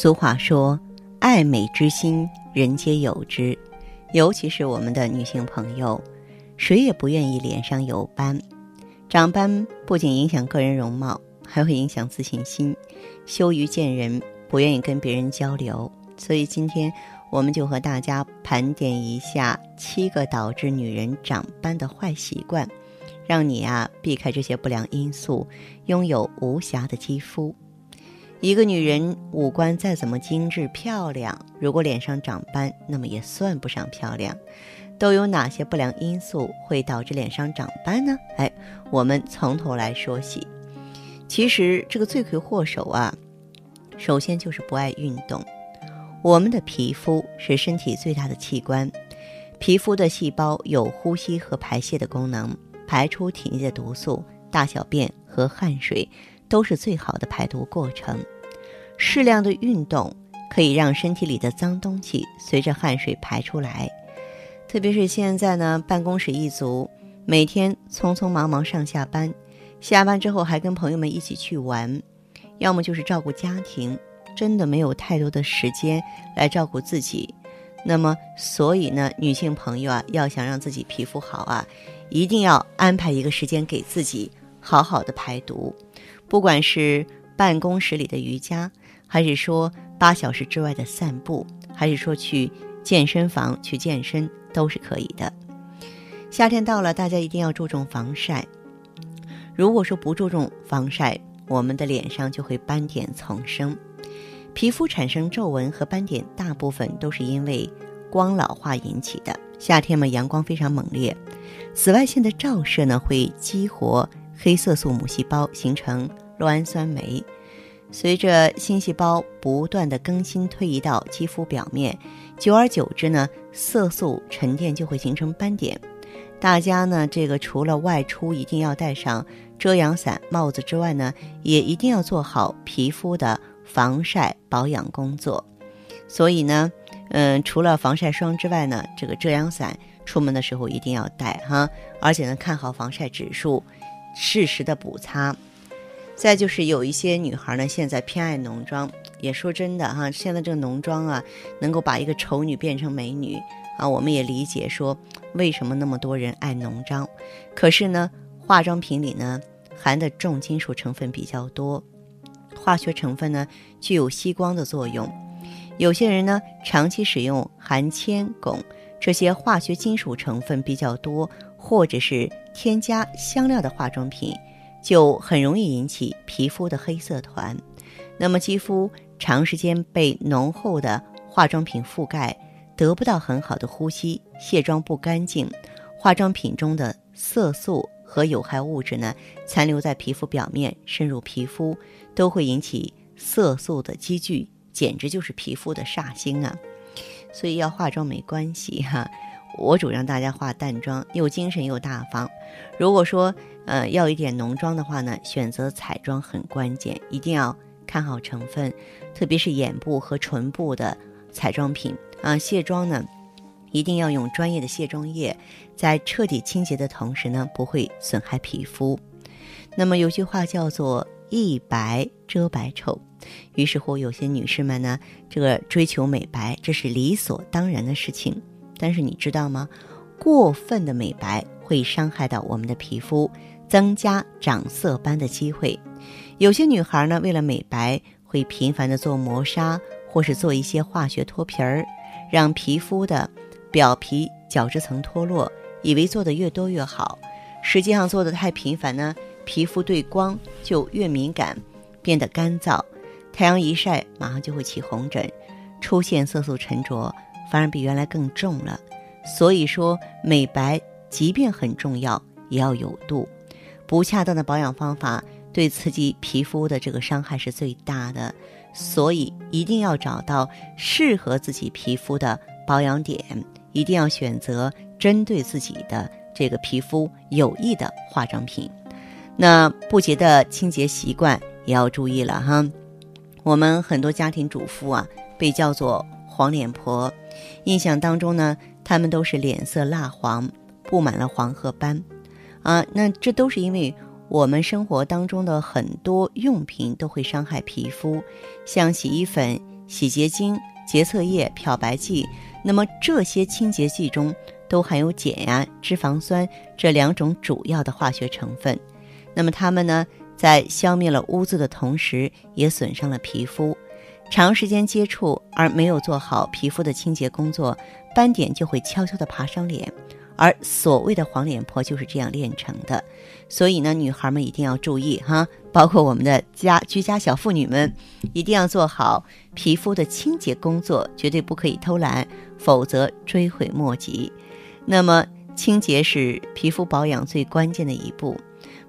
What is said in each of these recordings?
俗话说：“爱美之心，人皆有之。”尤其是我们的女性朋友，谁也不愿意脸上有斑。长斑不仅影响个人容貌，还会影响自信心，羞于见人，不愿意跟别人交流。所以今天我们就和大家盘点一下七个导致女人长斑的坏习惯，让你啊避开这些不良因素，拥有无瑕的肌肤。一个女人五官再怎么精致漂亮，如果脸上长斑，那么也算不上漂亮。都有哪些不良因素会导致脸上长斑呢？哎，我们从头来说起。其实这个罪魁祸首啊，首先就是不爱运动。我们的皮肤是身体最大的器官，皮肤的细胞有呼吸和排泄的功能，排出体内的毒素，大小便和汗水都是最好的排毒过程。适量的运动可以让身体里的脏东西随着汗水排出来。特别是现在呢，办公室一族每天匆匆忙忙上下班，下班之后还跟朋友们一起去玩，要么就是照顾家庭，真的没有太多的时间来照顾自己。那么，所以呢，女性朋友啊，要想让自己皮肤好啊，一定要安排一个时间给自己好好的排毒，不管是办公室里的瑜伽，还是说八小时之外的散步，还是说去健身房去健身。都是可以的。夏天到了，大家一定要注重防晒。如果说不注重防晒，我们的脸上就会斑点丛生。皮肤产生皱纹和斑点，大部分都是因为光老化引起的。夏天嘛，阳光非常猛烈，紫外线的照射呢，会激活黑色素母细胞，形成酪氨酸酶。随着新细胞不断的更新推移到肌肤表面，久而久之呢，色素沉淀就会形成斑点。大家呢，这个除了外出一定要带上遮阳伞、帽子之外呢，也一定要做好皮肤的防晒保养工作。所以呢，嗯，除了防晒霜之外呢，这个遮阳伞出门的时候一定要带哈，而且呢，看好防晒指数，适时的补擦。再就是有一些女孩呢，现在偏爱浓妆。也说真的哈，现在这个浓妆啊，能够把一个丑女变成美女啊。我们也理解说，为什么那么多人爱浓妆。可是呢，化妆品里呢含的重金属成分比较多，化学成分呢具有吸光的作用。有些人呢长期使用含铅、汞这些化学金属成分比较多，或者是添加香料的化妆品。就很容易引起皮肤的黑色团，那么肌肤长时间被浓厚的化妆品覆盖，得不到很好的呼吸，卸妆不干净，化妆品中的色素和有害物质呢残留在皮肤表面，深入皮肤，都会引起色素的积聚，简直就是皮肤的煞星啊！所以要化妆没关系哈。我主张大家化淡妆，又精神又大方。如果说呃要一点浓妆的话呢，选择彩妆很关键，一定要看好成分，特别是眼部和唇部的彩妆品啊。卸妆呢，一定要用专业的卸妆液，在彻底清洁的同时呢，不会损害皮肤。那么有句话叫做“一白遮百丑”，于是乎有些女士们呢，这个追求美白，这是理所当然的事情。但是你知道吗？过分的美白会伤害到我们的皮肤，增加长色斑的机会。有些女孩呢，为了美白，会频繁的做磨砂，或是做一些化学脱皮儿，让皮肤的表皮角质层脱落，以为做的越多越好。实际上做的太频繁呢，皮肤对光就越敏感，变得干燥，太阳一晒，马上就会起红疹，出现色素沉着。反而比原来更重了，所以说美白即便很重要，也要有度。不恰当的保养方法，对刺激皮肤的这个伤害是最大的，所以一定要找到适合自己皮肤的保养点，一定要选择针对自己的这个皮肤有益的化妆品。那不洁的清洁习惯也要注意了哈。我们很多家庭主妇啊，被叫做黄脸婆，印象当中呢，他们都是脸色蜡黄，布满了黄褐斑，啊，那这都是因为。我们生活当中的很多用品都会伤害皮肤，像洗衣粉、洗洁精、洁厕液、漂白剂。那么这些清洁剂中都含有碱呀、脂肪酸这两种主要的化学成分。那么它们呢，在消灭了污渍的同时，也损伤了皮肤。长时间接触而没有做好皮肤的清洁工作，斑点就会悄悄地爬上脸。而所谓的黄脸婆就是这样炼成的，所以呢，女孩们一定要注意哈，包括我们的家居家小妇女们，一定要做好皮肤的清洁工作，绝对不可以偷懒，否则追悔莫及。那么，清洁是皮肤保养最关键的一步，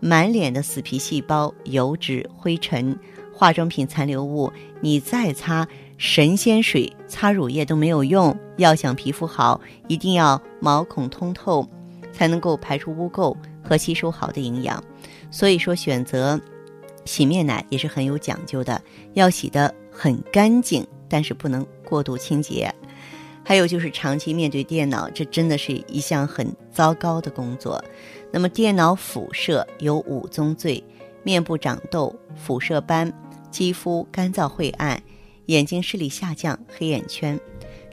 满脸的死皮细胞、油脂、灰尘、化妆品残留物，你再擦。神仙水擦乳液都没有用，要想皮肤好，一定要毛孔通透，才能够排出污垢和吸收好的营养。所以说，选择洗面奶也是很有讲究的，要洗得很干净，但是不能过度清洁。还有就是长期面对电脑，这真的是一项很糟糕的工作。那么，电脑辐射有五宗罪：面部长痘、辐射斑、肌肤干燥晦暗。眼睛视力下降、黑眼圈，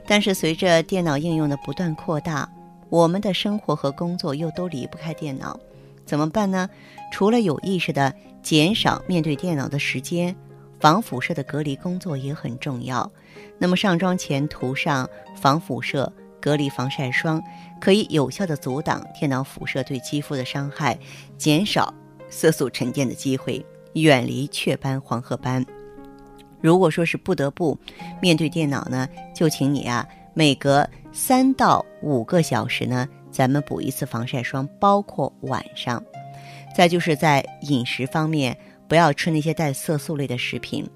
但是随着电脑应用的不断扩大，我们的生活和工作又都离不开电脑，怎么办呢？除了有意识的减少面对电脑的时间，防辐射的隔离工作也很重要。那么上妆前涂上防辐射隔离防晒霜，可以有效的阻挡电脑辐射对肌肤的伤害，减少色素沉淀的机会，远离雀斑、黄褐斑。如果说是不得不面对电脑呢，就请你啊，每隔三到五个小时呢，咱们补一次防晒霜，包括晚上。再就是在饮食方面，不要吃那些带色素类的食品，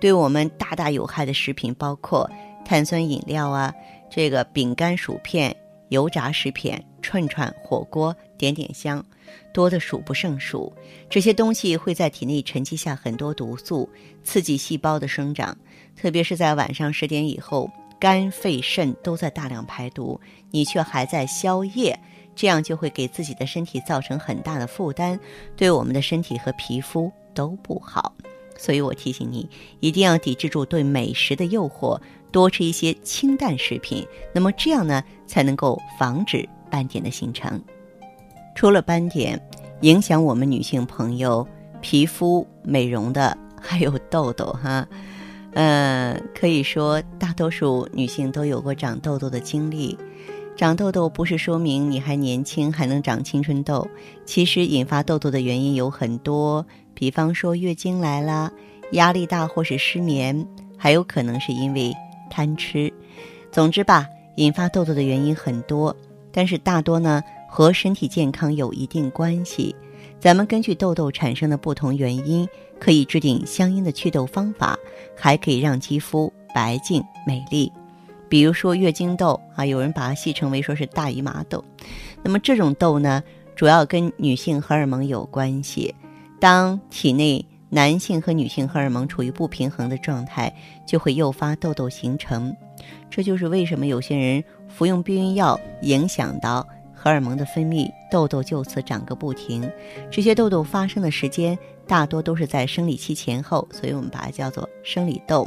对我们大大有害的食品包括碳酸饮料啊，这个饼干、薯片。油炸食品、串串、火锅、点点香，多的数不胜数。这些东西会在体内沉积下很多毒素，刺激细胞的生长。特别是在晚上十点以后，肝、肺、肾都在大量排毒，你却还在宵夜，这样就会给自己的身体造成很大的负担，对我们的身体和皮肤都不好。所以我提醒你，一定要抵制住对美食的诱惑。多吃一些清淡食品，那么这样呢才能够防止斑点的形成。除了斑点，影响我们女性朋友皮肤美容的还有痘痘哈。嗯，可以说大多数女性都有过长痘痘的经历。长痘痘不是说明你还年轻还能长青春痘，其实引发痘痘的原因有很多，比方说月经来了、压力大或是失眠，还有可能是因为。贪吃，总之吧，引发痘痘的原因很多，但是大多呢和身体健康有一定关系。咱们根据痘痘产生的不同原因，可以制定相应的祛痘方法，还可以让肌肤白净美丽。比如说月经痘啊，有人把它戏称为说是大姨妈痘。那么这种痘呢，主要跟女性荷尔蒙有关系，当体内。男性和女性荷尔蒙处于不平衡的状态，就会诱发痘痘形成。这就是为什么有些人服用避孕药影响到荷尔蒙的分泌，痘痘就此长个不停。这些痘痘发生的时间大多都是在生理期前后，所以我们把它叫做生理痘。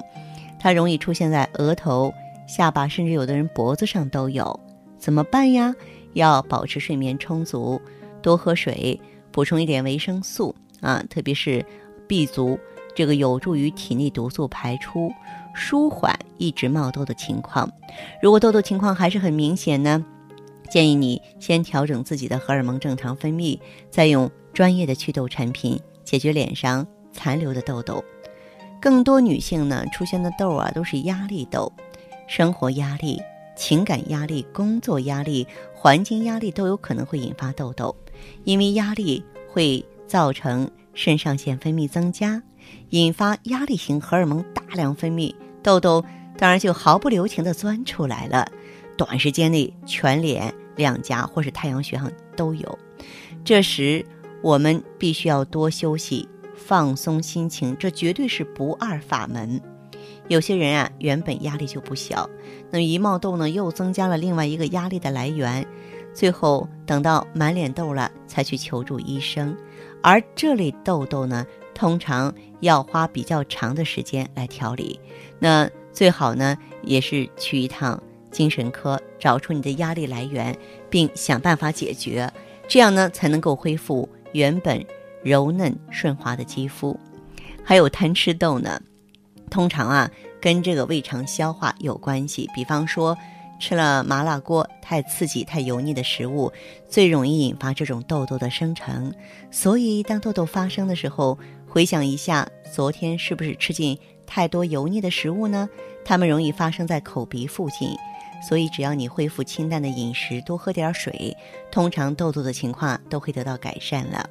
它容易出现在额头、下巴，甚至有的人脖子上都有。怎么办呀？要保持睡眠充足，多喝水，补充一点维生素啊，特别是。B 族，这个有助于体内毒素排出，舒缓一直冒痘的情况。如果痘痘情况还是很明显呢，建议你先调整自己的荷尔蒙正常分泌，再用专业的祛痘产品解决脸上残留的痘痘。更多女性呢出现的痘啊，都是压力痘，生活压力、情感压力、工作压力、环境压力都有可能会引发痘痘，因为压力会造成。肾上腺分泌增加，引发压力型荷尔蒙大量分泌，痘痘当然就毫不留情地钻出来了。短时间内，全脸、两颊或是太阳穴上都有。这时，我们必须要多休息，放松心情，这绝对是不二法门。有些人啊，原本压力就不小，那一冒痘呢，又增加了另外一个压力的来源，最后等到满脸痘了，才去求助医生。而这类痘痘呢，通常要花比较长的时间来调理，那最好呢，也是去一趟精神科，找出你的压力来源，并想办法解决，这样呢，才能够恢复原本柔嫩顺滑的肌肤。还有贪吃痘呢。通常啊，跟这个胃肠消化有关系。比方说，吃了麻辣锅、太刺激、太油腻的食物，最容易引发这种痘痘的生成。所以，当痘痘发生的时候，回想一下昨天是不是吃进太多油腻的食物呢？它们容易发生在口鼻附近。所以，只要你恢复清淡的饮食，多喝点水，通常痘痘的情况都会得到改善了。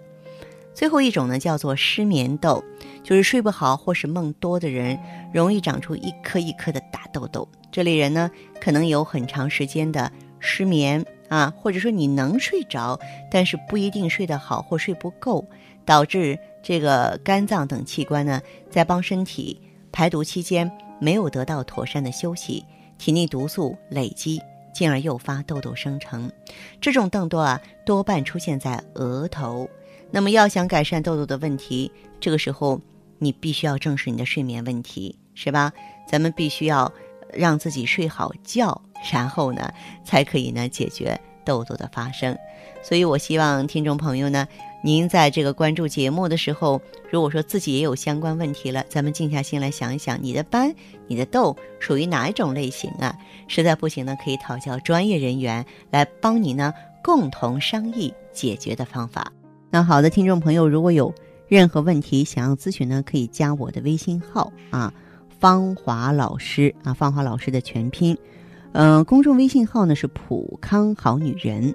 最后一种呢，叫做失眠痘，就是睡不好或是梦多的人，容易长出一颗一颗的大痘痘。这类人呢，可能有很长时间的失眠啊，或者说你能睡着，但是不一定睡得好或睡不够，导致这个肝脏等器官呢，在帮身体排毒期间没有得到妥善的休息，体内毒素累积，进而诱发痘痘生成。这种痘痘啊，多半出现在额头。那么要想改善痘痘的问题，这个时候你必须要正视你的睡眠问题，是吧？咱们必须要让自己睡好觉，然后呢，才可以呢解决痘痘的发生。所以我希望听众朋友呢，您在这个关注节目的时候，如果说自己也有相关问题了，咱们静下心来想一想，你的斑、你的痘属于哪一种类型啊？实在不行呢，可以讨教专业人员来帮你呢，共同商议解决的方法。那好的，听众朋友，如果有任何问题想要咨询呢，可以加我的微信号啊，芳华老师啊，芳华老师的全拼，嗯，公众微信号呢是普康好女人。